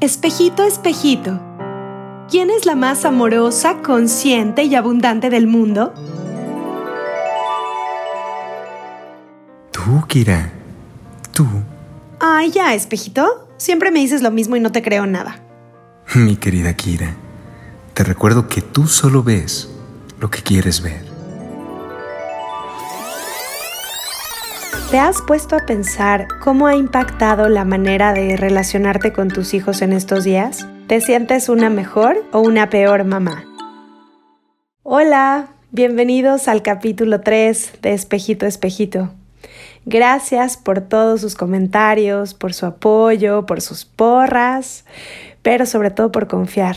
Espejito, espejito, ¿quién es la más amorosa, consciente y abundante del mundo? Tú, Kira. Tú. Ay, ya, espejito. Siempre me dices lo mismo y no te creo nada. Mi querida Kira, te recuerdo que tú solo ves lo que quieres ver. ¿Te has puesto a pensar cómo ha impactado la manera de relacionarte con tus hijos en estos días? ¿Te sientes una mejor o una peor mamá? Hola, bienvenidos al capítulo 3 de Espejito Espejito. Gracias por todos sus comentarios, por su apoyo, por sus porras, pero sobre todo por confiar.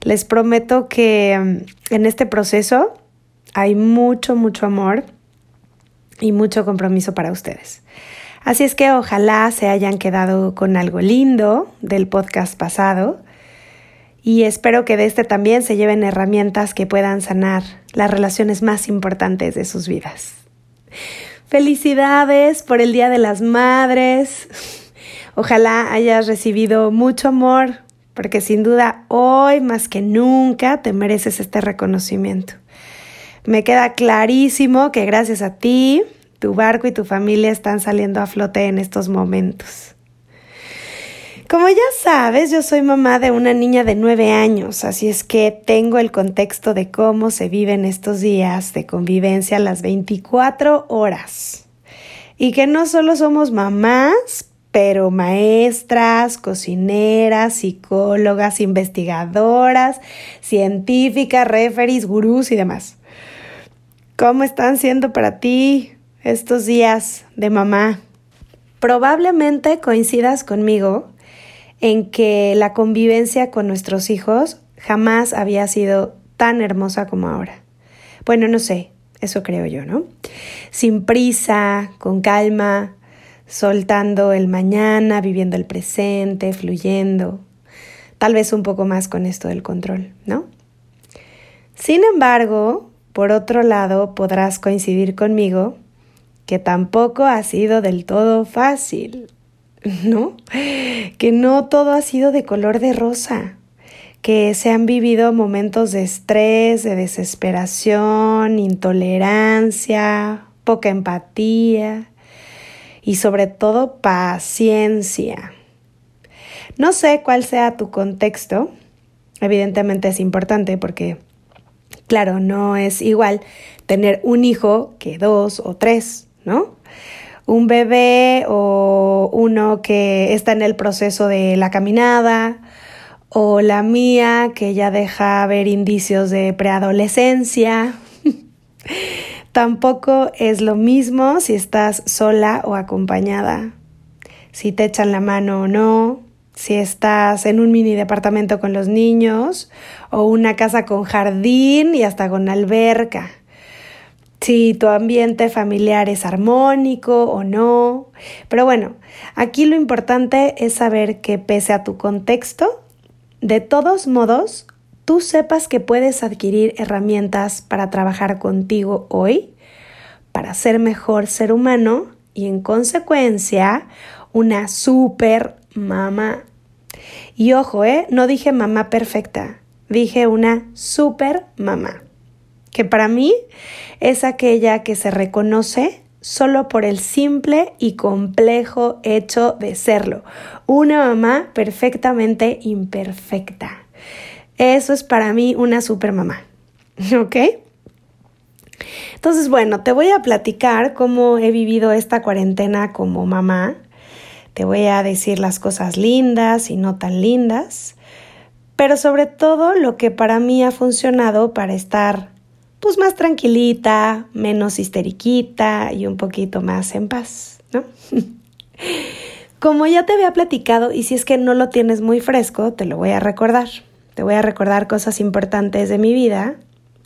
Les prometo que mm, en este proceso hay mucho, mucho amor y mucho compromiso para ustedes. Así es que ojalá se hayan quedado con algo lindo del podcast pasado y espero que de este también se lleven herramientas que puedan sanar las relaciones más importantes de sus vidas. Felicidades por el Día de las Madres. Ojalá hayas recibido mucho amor, porque sin duda hoy más que nunca te mereces este reconocimiento. Me queda clarísimo que gracias a ti, tu barco y tu familia están saliendo a flote en estos momentos. Como ya sabes, yo soy mamá de una niña de nueve años, así es que tengo el contexto de cómo se viven estos días de convivencia las 24 horas. Y que no solo somos mamás, pero maestras, cocineras, psicólogas, investigadoras, científicas, referees, gurús y demás. ¿Cómo están siendo para ti estos días de mamá? Probablemente coincidas conmigo en que la convivencia con nuestros hijos jamás había sido tan hermosa como ahora. Bueno, no sé, eso creo yo, ¿no? Sin prisa, con calma, soltando el mañana, viviendo el presente, fluyendo, tal vez un poco más con esto del control, ¿no? Sin embargo, por otro lado, podrás coincidir conmigo que tampoco ha sido del todo fácil, ¿no? Que no todo ha sido de color de rosa, que se han vivido momentos de estrés, de desesperación, intolerancia, poca empatía y sobre todo paciencia. No sé cuál sea tu contexto, evidentemente es importante porque Claro, no es igual tener un hijo que dos o tres, ¿no? Un bebé o uno que está en el proceso de la caminada o la mía que ya deja ver indicios de preadolescencia. Tampoco es lo mismo si estás sola o acompañada, si te echan la mano o no, si estás en un mini departamento con los niños o una casa con jardín y hasta con alberca. Si tu ambiente familiar es armónico o no. Pero bueno, aquí lo importante es saber que pese a tu contexto, de todos modos, tú sepas que puedes adquirir herramientas para trabajar contigo hoy, para ser mejor ser humano y en consecuencia una super mamá y ojo, ¿eh? No dije mamá perfecta, dije una super mamá, que para mí es aquella que se reconoce solo por el simple y complejo hecho de serlo. Una mamá perfectamente imperfecta. Eso es para mí una super mamá. ¿Ok? Entonces, bueno, te voy a platicar cómo he vivido esta cuarentena como mamá te voy a decir las cosas lindas y no tan lindas, pero sobre todo lo que para mí ha funcionado para estar pues más tranquilita, menos histeriquita y un poquito más en paz, ¿no? Como ya te había platicado y si es que no lo tienes muy fresco, te lo voy a recordar. Te voy a recordar cosas importantes de mi vida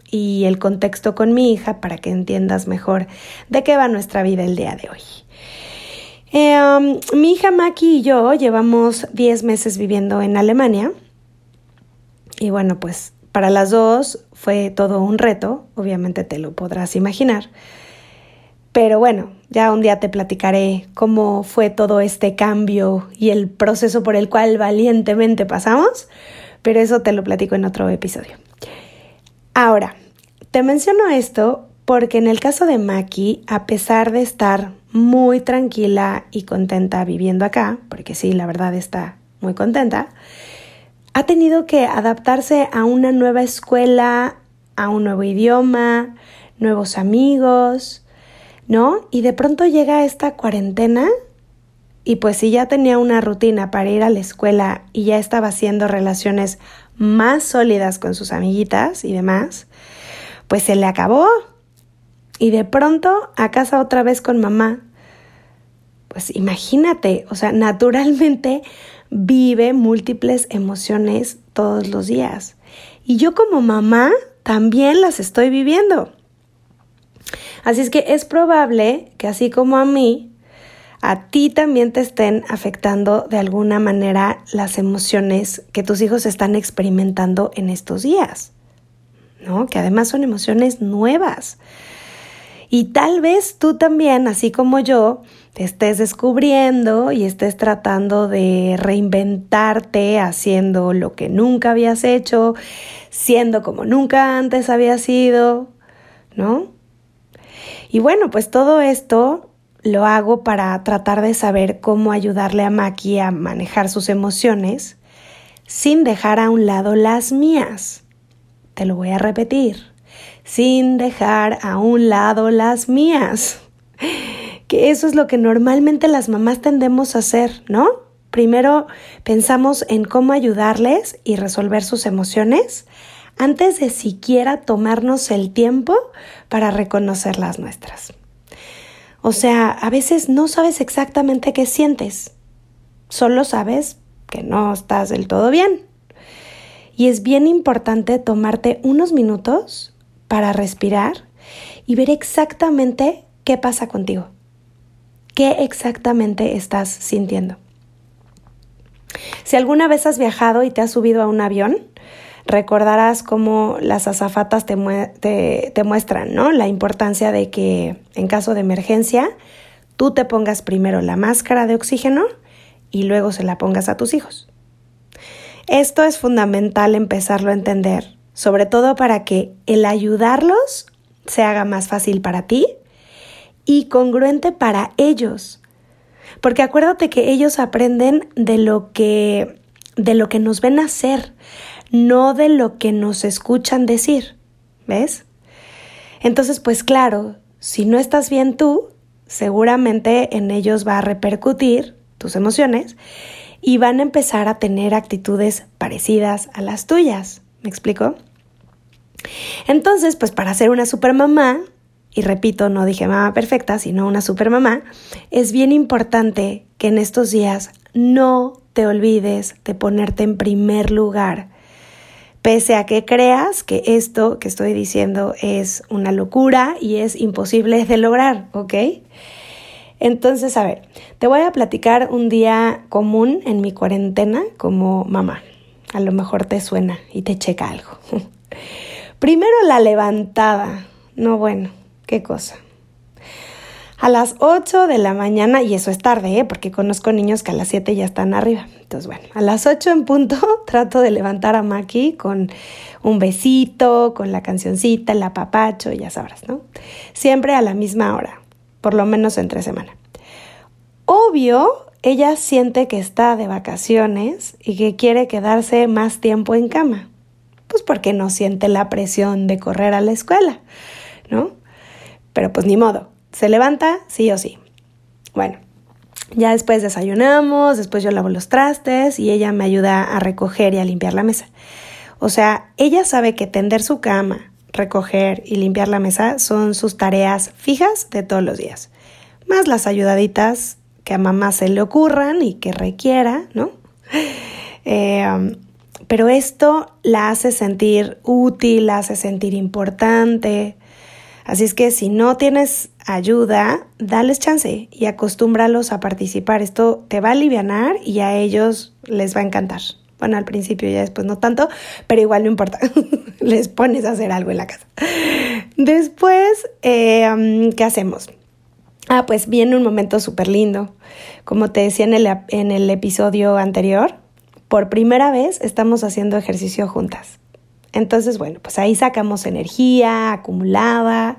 y el contexto con mi hija para que entiendas mejor de qué va nuestra vida el día de hoy. Um, mi hija Maki y yo llevamos 10 meses viviendo en Alemania. Y bueno, pues para las dos fue todo un reto, obviamente te lo podrás imaginar. Pero bueno, Ya un día te platicaré cómo fue todo este cambio y el proceso por el cual valientemente pasamos, pero eso te lo platico en otro episodio. Ahora, te menciono esto porque en el caso de Maki, a pesar de estar muy tranquila y contenta viviendo acá, porque sí, la verdad está muy contenta, ha tenido que adaptarse a una nueva escuela, a un nuevo idioma, nuevos amigos, ¿no? Y de pronto llega esta cuarentena y pues si ya tenía una rutina para ir a la escuela y ya estaba haciendo relaciones más sólidas con sus amiguitas y demás, pues se le acabó. Y de pronto a casa otra vez con mamá. Pues imagínate, o sea, naturalmente vive múltiples emociones todos los días. Y yo como mamá también las estoy viviendo. Así es que es probable que así como a mí, a ti también te estén afectando de alguna manera las emociones que tus hijos están experimentando en estos días, ¿no? Que además son emociones nuevas. Y tal vez tú también, así como yo, te estés descubriendo y estés tratando de reinventarte haciendo lo que nunca habías hecho, siendo como nunca antes había sido, ¿no? Y bueno, pues todo esto lo hago para tratar de saber cómo ayudarle a Maki a manejar sus emociones sin dejar a un lado las mías. Te lo voy a repetir, sin dejar a un lado las mías. Que eso es lo que normalmente las mamás tendemos a hacer, ¿no? Primero pensamos en cómo ayudarles y resolver sus emociones antes de siquiera tomarnos el tiempo para reconocer las nuestras. O sea, a veces no sabes exactamente qué sientes, solo sabes que no estás del todo bien. Y es bien importante tomarte unos minutos para respirar y ver exactamente qué pasa contigo, qué exactamente estás sintiendo. Si alguna vez has viajado y te has subido a un avión, recordarás cómo las azafatas te, te, muestran, ¿no? La importancia de que en caso de emergencia tú te pongas primero la máscara de oxígeno y luego se la pongas a tus hijos. Esto es fundamental empezarlo a entender, sobre todo para que el ayudarlos se haga más fácil para ti y congruente para ellos. Porque acuérdate que ellos aprenden de lo que de lo que nos ven hacer, no de lo que nos escuchan decir. ¿Ves? Entonces, pues claro, si no estás bien tú, seguramente en ellos va a repercutir tus emociones y van a empezar a tener actitudes parecidas a las tuyas. ¿Me explico? Entonces, pues para ser una supermamá, y repito, no dije mamá perfecta, sino una supermamá, es bien importante que en estos días no te olvides de ponerte en primer lugar pese a que creas que esto que estoy diciendo es una locura y es imposible de lograr, ¿ok? Entonces, a ver, te voy a platicar un día común en mi cuarentena como mamá. A lo mejor te suena y te checa algo. Primero la levantada. No, bueno, qué cosa a las 8 de la mañana, y eso es tarde, ¿eh? porque conozco niños que a las 7 ya están arriba. Entonces, bueno, a las 8 en punto trato de levantar a Maki con un besito, con la cancioncita, el apapacho, ya sabrás, ¿no? Siempre a la misma hora, por lo menos entre semana. Obvio, ella siente que está de vacaciones y que quiere quedarse más tiempo en cama. Pues porque no siente la presión de correr a la escuela, ¿no? Pero pues ni modo, se levanta sí o sí. Bueno, ya después desayunamos, después yo lavo los trastes y ella me ayuda a recoger y a limpiar la mesa. O sea, ella sabe que tender su cama, recoger y limpiar la mesa son sus tareas fijas de todos los días. Más las ayudaditas que a mamá se le ocurran y que requiera, ¿no? Eh, pero esto la hace sentir útil, la hace sentir importante. Así es que si no tienes ayuda, dales chance y acostúmbralos a participar. Esto te va a aliviar y a ellos les va a encantar. Bueno, al principio ya después no tanto, pero igual no importa. les pones a hacer algo en la casa. Después, eh, ¿qué hacemos? Ah, pues viene un momento súper lindo. Como te decía en el, en el episodio anterior, por primera vez estamos haciendo ejercicio juntas. Entonces, bueno, pues ahí sacamos energía acumulada,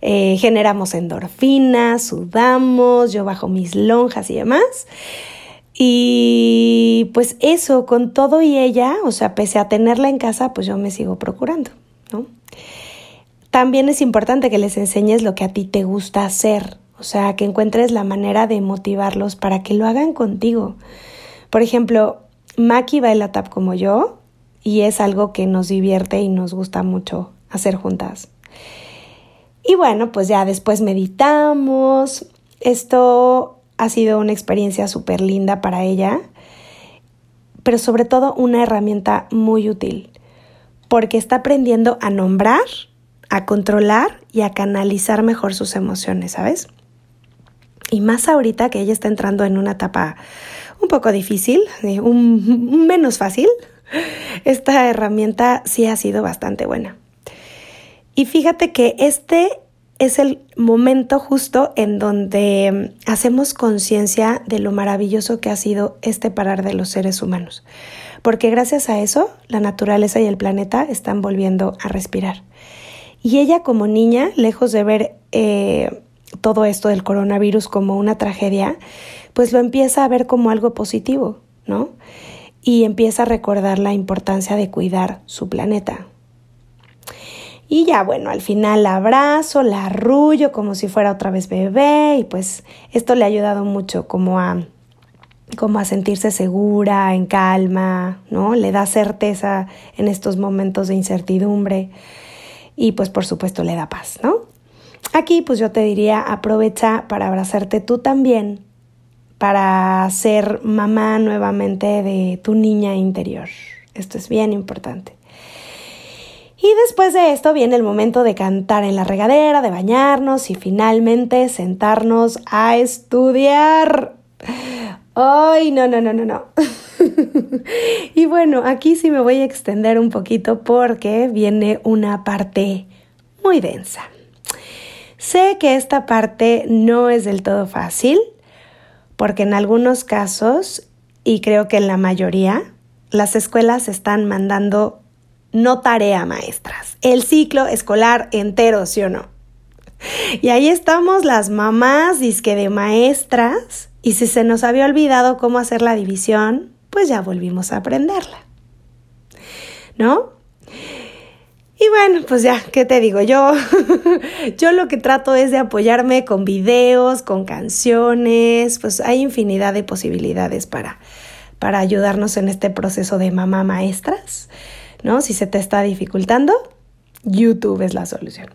eh, generamos endorfinas, sudamos, yo bajo mis lonjas y demás. Y pues eso, con todo y ella, o sea, pese a tenerla en casa, pues yo me sigo procurando, ¿no? También es importante que les enseñes lo que a ti te gusta hacer, o sea, que encuentres la manera de motivarlos para que lo hagan contigo. Por ejemplo, Maki baila tap como yo y es algo que nos divierte y nos gusta mucho hacer juntas. Y bueno, pues ya después meditamos. Esto ha sido una experiencia súper linda para ella, pero sobre todo una herramienta muy útil, porque está aprendiendo a nombrar, a controlar y a canalizar mejor sus emociones, ¿sabes? Y más ahorita que ella está entrando en una etapa un poco difícil, eh, un, menos fácil, esta herramienta sí ha sido bastante buena. Y fíjate que este es el momento justo en donde mm, hacemos conciencia de lo maravilloso que ha sido este parar de los seres humanos. Porque gracias a eso, la naturaleza y el planeta están volviendo a respirar. Y ella como niña, lejos de ver eh, todo esto del coronavirus como una tragedia, pues lo empieza a ver como algo positivo, ¿no? Y empieza a recordar la importancia de cuidar su planeta. Y ya, bueno, al final la abrazo, la arrullo como si fuera otra vez bebé y pues esto le ha ayudado mucho como a como a sentirse segura, en calma, ¿no? Le da certeza en estos momentos de incertidumbre y pues por supuesto le da paz, ¿no? Aquí pues yo te diría aprovecha para abrazarte tú también, para ser mamá nuevamente de tu niña interior. Esto es bien importante. Y después de esto viene el momento de cantar en la regadera, de bañarnos y finalmente sentarnos a estudiar. Ay, no, no, no, no, no. y bueno, aquí sí me voy a extender un poquito porque viene una parte muy densa. Sé que esta parte no es del todo fácil, porque en algunos casos, y creo que en la mayoría, las escuelas están mandando no tarea maestras, el ciclo escolar entero, ¿sí o no? Y ahí estamos las mamás disque de maestras, y si se nos había olvidado cómo hacer la división, pues ya volvimos a aprenderla. ¿No? Y bueno, pues ya, ¿qué te digo? Yo, yo lo que trato es de apoyarme con videos, con canciones, pues hay infinidad de posibilidades para, para ayudarnos en este proceso de mamá maestras, ¿no? Si se te está dificultando, YouTube es la solución.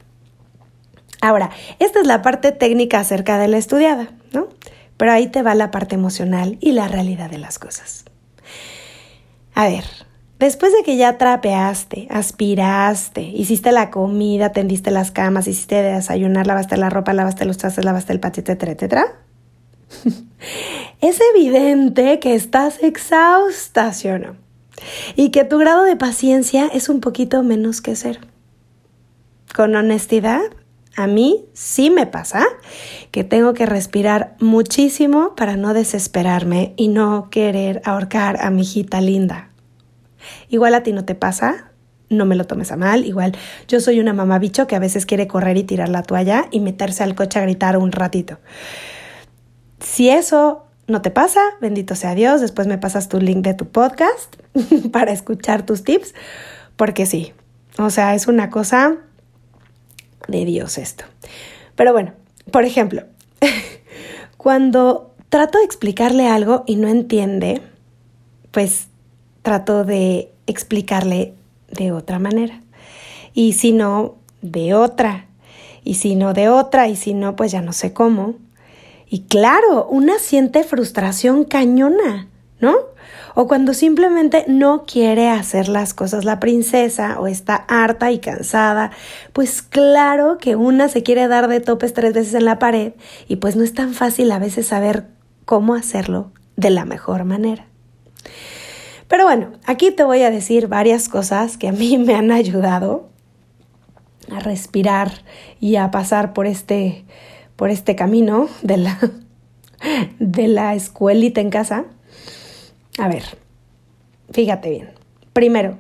Ahora, esta es la parte técnica acerca de la estudiada, ¿no? Pero ahí te va la parte emocional y la realidad de las cosas. A ver, Después de que ya trapeaste, aspiraste, hiciste la comida, tendiste las camas, hiciste desayunar, lavaste la ropa, lavaste los trastes, lavaste el patio, etcétera, etcétera, es evidente que estás exhausta, ¿sí o no? Y que tu grado de paciencia es un poquito menos que cero. Con honestidad, a mí sí me pasa que tengo que respirar muchísimo para no desesperarme y no querer ahorcar a mi hijita linda. Igual a ti no te pasa, no me lo tomes a mal. Igual yo soy una mamá bicho que a veces quiere correr y tirar la toalla y meterse al coche a gritar un ratito. Si eso no te pasa, bendito sea Dios, después me pasas tu link de tu podcast para escuchar tus tips, porque sí, o sea, es una cosa de Dios esto. Pero bueno, por ejemplo, cuando trato de explicarle algo y no entiende, pues trato de explicarle de otra manera. Y si no, de otra. Y si no, de otra. Y si no, pues ya no sé cómo. Y claro, una siente frustración cañona, ¿no? O cuando simplemente no quiere hacer las cosas la princesa o está harta y cansada, pues claro que una se quiere dar de topes tres veces en la pared y pues no es tan fácil a veces saber cómo hacerlo de la mejor manera. Pero bueno, aquí te voy a decir varias cosas que a mí me han ayudado a respirar y a pasar por este por este camino de la, de la escuelita en casa. A ver, fíjate bien. Primero,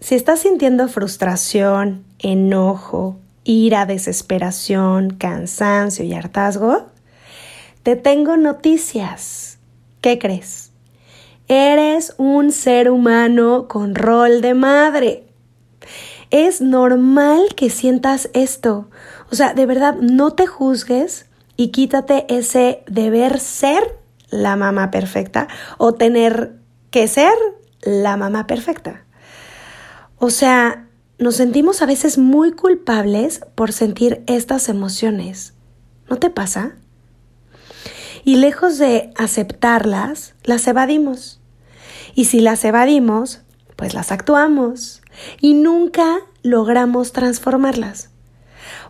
si estás sintiendo frustración, enojo, ira, desesperación, cansancio y hartazgo, te tengo noticias. ¿Qué crees? Eres un ser humano con rol de madre. Es normal que sientas esto. O sea, de verdad, no te juzgues y quítate ese deber ser la mamá perfecta o tener que ser la mamá perfecta. O sea, nos sentimos a veces muy culpables por sentir estas emociones. ¿No te pasa? Y lejos de aceptarlas, las evadimos. Y si las evadimos, pues las actuamos. Y nunca logramos transformarlas.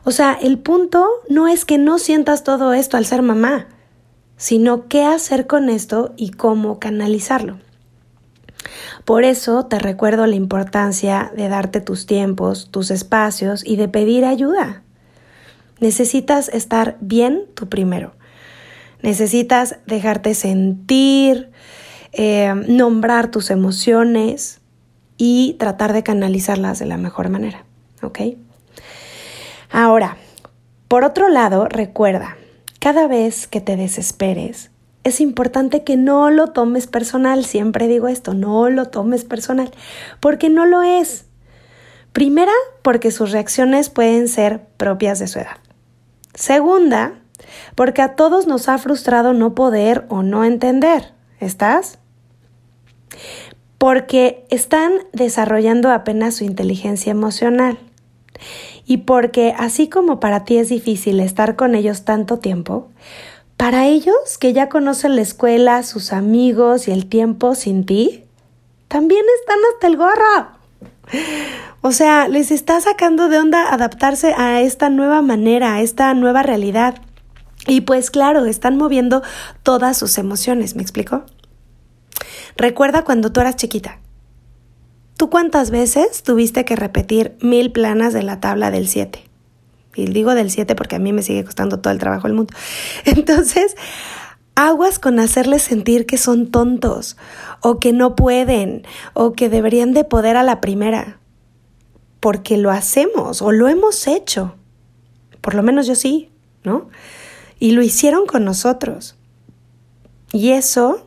O sea, el punto no es que no sientas todo esto al ser mamá, sino qué hacer con esto y cómo canalizarlo. Por eso te recuerdo la importancia de darte tus tiempos, tus espacios y de pedir ayuda. Necesitas estar bien tú primero. Necesitas dejarte sentir, eh, nombrar tus emociones y tratar de canalizarlas de la mejor manera. ¿Ok? Ahora, por otro lado, recuerda, cada vez que te desesperes, es importante que no lo tomes personal. Siempre digo esto, no lo tomes personal, porque no lo es. Primera, porque sus reacciones pueden ser propias de su edad. Segunda, porque a todos nos ha frustrado no poder o no entender. ¿Estás? Porque están desarrollando apenas su inteligencia emocional. Y porque así como para ti es difícil estar con ellos tanto tiempo, para ellos que ya conocen la escuela, sus amigos y el tiempo sin ti, también están hasta el gorro. O sea, les está sacando de onda adaptarse a esta nueva manera, a esta nueva realidad. Y pues claro, están moviendo todas sus emociones, ¿me explico? Recuerda cuando tú eras chiquita. ¿Tú cuántas veces tuviste que repetir mil planas de la tabla del 7? Y digo del 7 porque a mí me sigue costando todo el trabajo del mundo. Entonces, aguas con hacerles sentir que son tontos o que no pueden o que deberían de poder a la primera. Porque lo hacemos o lo hemos hecho. Por lo menos yo sí, ¿no? Y lo hicieron con nosotros. Y eso,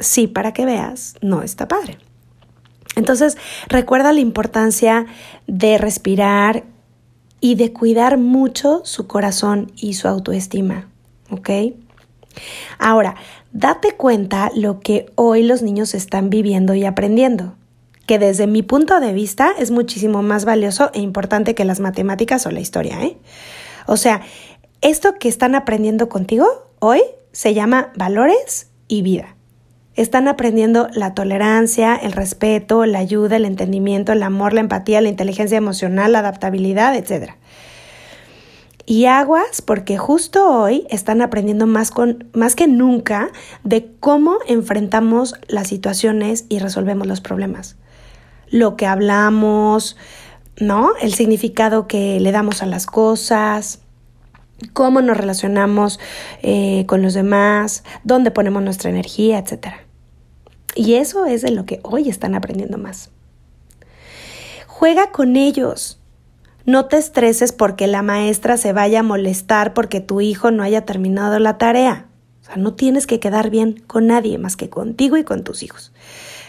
sí, para que veas, no está padre. Entonces, recuerda la importancia de respirar y de cuidar mucho su corazón y su autoestima, ¿ok? Ahora, date cuenta lo que hoy los niños están viviendo y aprendiendo, que desde mi punto de vista es muchísimo más valioso e importante que las matemáticas o la historia, ¿eh? O sea, esto que están aprendiendo contigo hoy se llama valores y vida. Están aprendiendo la tolerancia, el respeto, la ayuda, el entendimiento, el amor, la empatía, la inteligencia emocional, la adaptabilidad, etc. Y aguas porque justo hoy están aprendiendo más, con, más que nunca de cómo enfrentamos las situaciones y resolvemos los problemas. Lo que hablamos, ¿no? El significado que le damos a las cosas, cómo nos relacionamos eh, con los demás, dónde ponemos nuestra energía, etcétera. Y eso es de lo que hoy están aprendiendo más. Juega con ellos. No te estreses porque la maestra se vaya a molestar porque tu hijo no haya terminado la tarea. O sea, no tienes que quedar bien con nadie más que contigo y con tus hijos.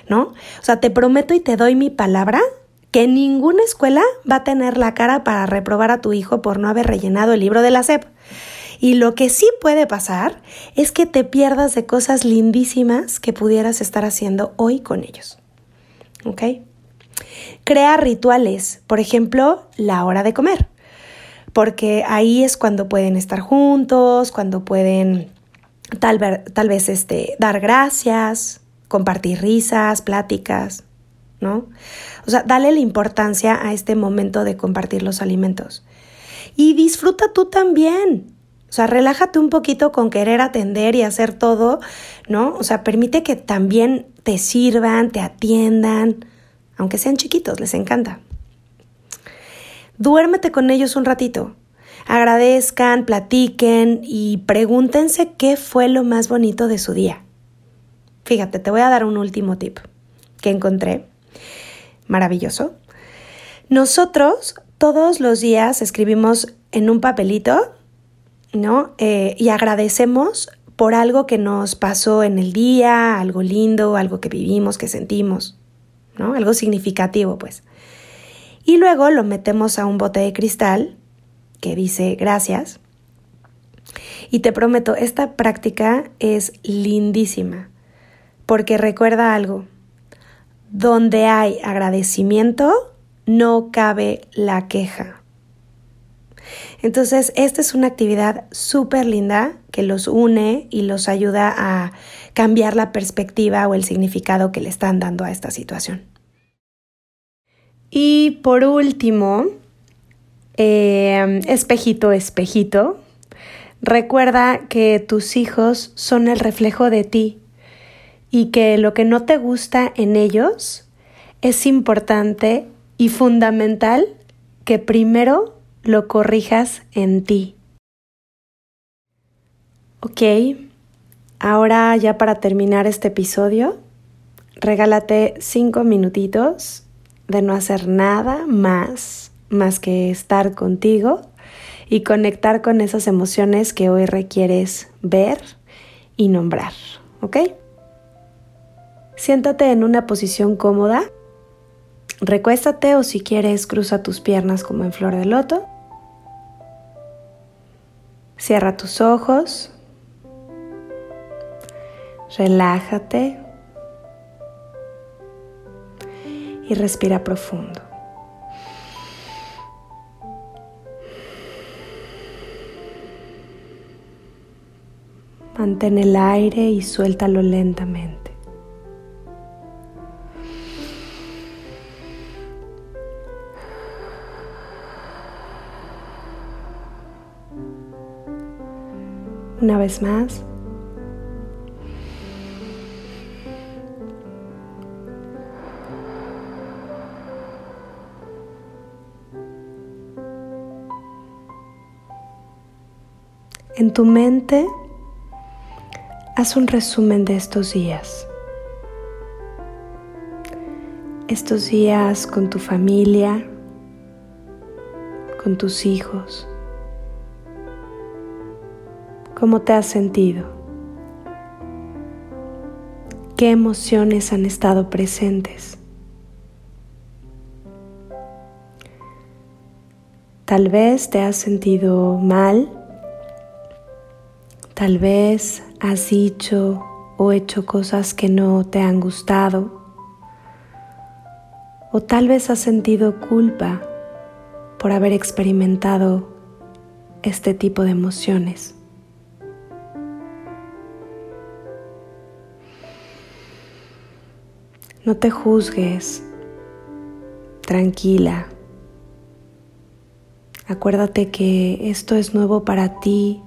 ¿No? O sea, te prometo y te doy mi palabra que ninguna escuela va a tener la cara para reprobar a tu hijo por no haber rellenado el libro de la SEP. Y lo que sí puede pasar es que te pierdas de cosas lindísimas que pudieras estar haciendo hoy con ellos. ¿Ok? Crea rituales, por ejemplo, la hora de comer, porque ahí es cuando pueden estar juntos, cuando pueden tal, tal vez este, dar gracias, compartir risas, pláticas, ¿no? O sea, dale la importancia a este momento de compartir los alimentos. Y disfruta tú también. O sea, relájate un poquito con querer atender y hacer todo, ¿no? O sea, permite que también te sirvan, te atiendan, aunque sean chiquitos, les encanta. Duérmete con ellos un ratito. Agradezcan, platiquen y pregúntense qué fue lo más bonito de su día. Fíjate, te voy a dar un último tip que encontré. Maravilloso. Nosotros todos los días escribimos en un papelito, ¿no? Eh, y agradecemos por algo que nos pasó en el día, algo lindo, algo que vivimos, que sentimos, ¿no? Algo significativo, pues. Y luego lo metemos a un bote de cristal que dice gracias. Y te prometo, esta práctica es lindísima, porque recuerda algo, donde hay agradecimiento, no cabe la queja. Entonces, esta es una actividad súper linda que los une y los ayuda a cambiar la perspectiva o el significado que le están dando a esta situación. Y por último, eh, espejito, espejito, recuerda que tus hijos son el reflejo de ti y que lo que no te gusta en ellos es importante y fundamental que primero lo corrijas en ti. Ok, ahora ya para terminar este episodio, regálate cinco minutitos de no hacer nada más, más que estar contigo y conectar con esas emociones que hoy requieres ver y nombrar, ¿ok? Siéntate en una posición cómoda, recuéstate o si quieres cruza tus piernas como en flor de loto. Cierra tus ojos, relájate y respira profundo. Mantén el aire y suéltalo lentamente. Una vez más. En tu mente, haz un resumen de estos días. Estos días con tu familia, con tus hijos. ¿Cómo te has sentido? ¿Qué emociones han estado presentes? Tal vez te has sentido mal Tal vez has dicho o hecho cosas que no te han gustado. O tal vez has sentido culpa por haber experimentado este tipo de emociones. No te juzgues, tranquila. Acuérdate que esto es nuevo para ti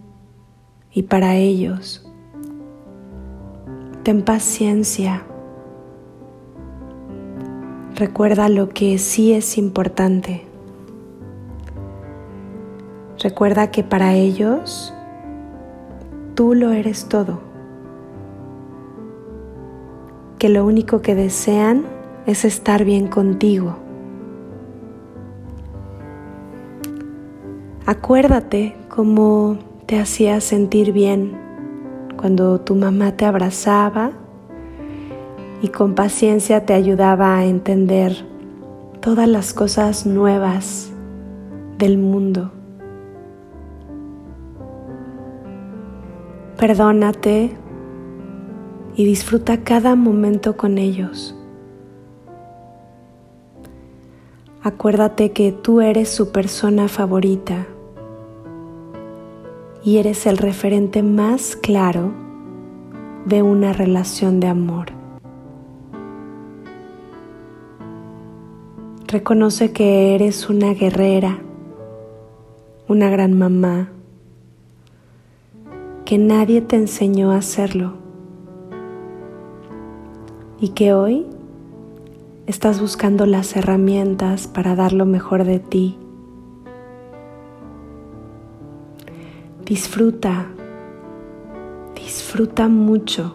y para ellos. Ten paciencia. Recuerda lo que sí es importante. Recuerda que para ellos tú lo eres todo. Que lo único que desean es estar bien contigo. Acuérdate como te hacía sentir bien cuando tu mamá te abrazaba y con paciencia te ayudaba a entender todas las cosas nuevas del mundo. Perdónate y disfruta cada momento con ellos. Acuérdate que tú eres su persona favorita y eres el referente más claro de una relación de amor. Reconoce que eres una guerrera, una gran mamá, que nadie te enseñó a hacerlo y que hoy estás buscando las herramientas para dar lo mejor de ti Disfruta, disfruta mucho.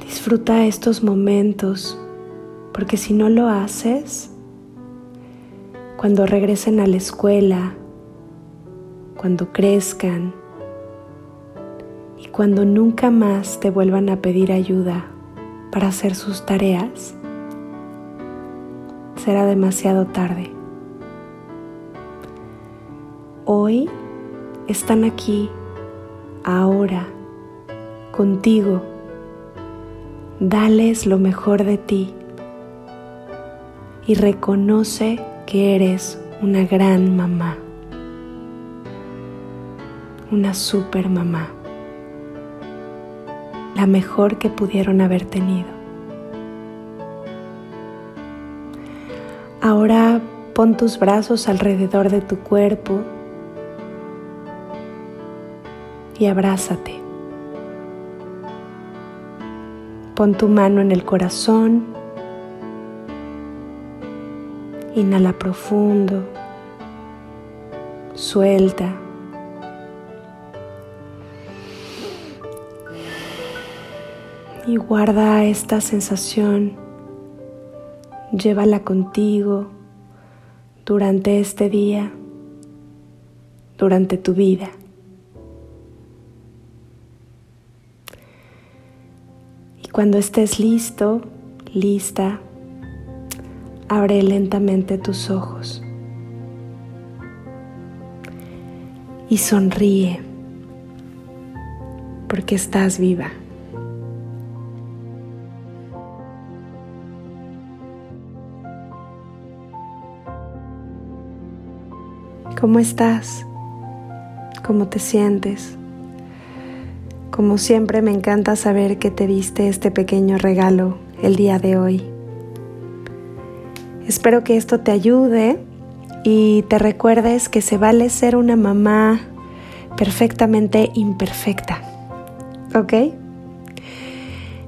Disfruta estos momentos, porque si no lo haces, cuando regresen a la escuela, cuando crezcan cuando nunca más te vuelvan a pedir ayuda para hacer sus tareas, será demasiado tarde. Hoy están aquí, ahora, contigo. Dales lo mejor de ti y reconoce que eres una gran mamá, una super mamá, la mejor que pudieron haber tenido. Ahora pon tus brazos alrededor de tu cuerpo y abrázate. Pon tu mano en el corazón Inhala profundo, suelta. Y guarda esta sensación, llévala contigo durante este día, durante tu vida. Y cuando estés listo, lista, abre lentamente tus ojos y sonríe porque estás viva. ¿Cómo estás? ¿Cómo te sientes? Como siempre me encanta saber que te diste este pequeño regalo el día de hoy. Espero que esto te ayude y te recuerdes que se vale ser una mamá perfectamente imperfecta. ¿Ok?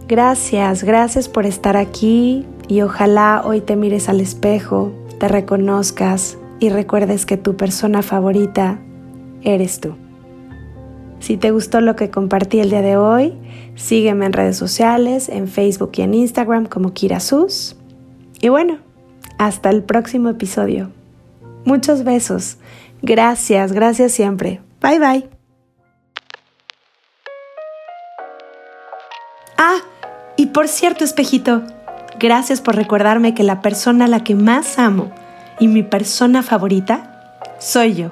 Gracias, gracias por estar aquí y ojalá hoy te mires al espejo, te reconozcas y recuerdes que tu persona favorita eres tú. Si te gustó lo que compartí el día de hoy, sígueme en redes sociales, en Facebook y en Instagram como Kirasus. Y bueno, hasta el próximo episodio. Muchos besos. Gracias, gracias siempre. Bye bye. Ah, y por cierto, espejito, gracias por recordarme que la persona a la que más amo y mi persona favorita soy yo.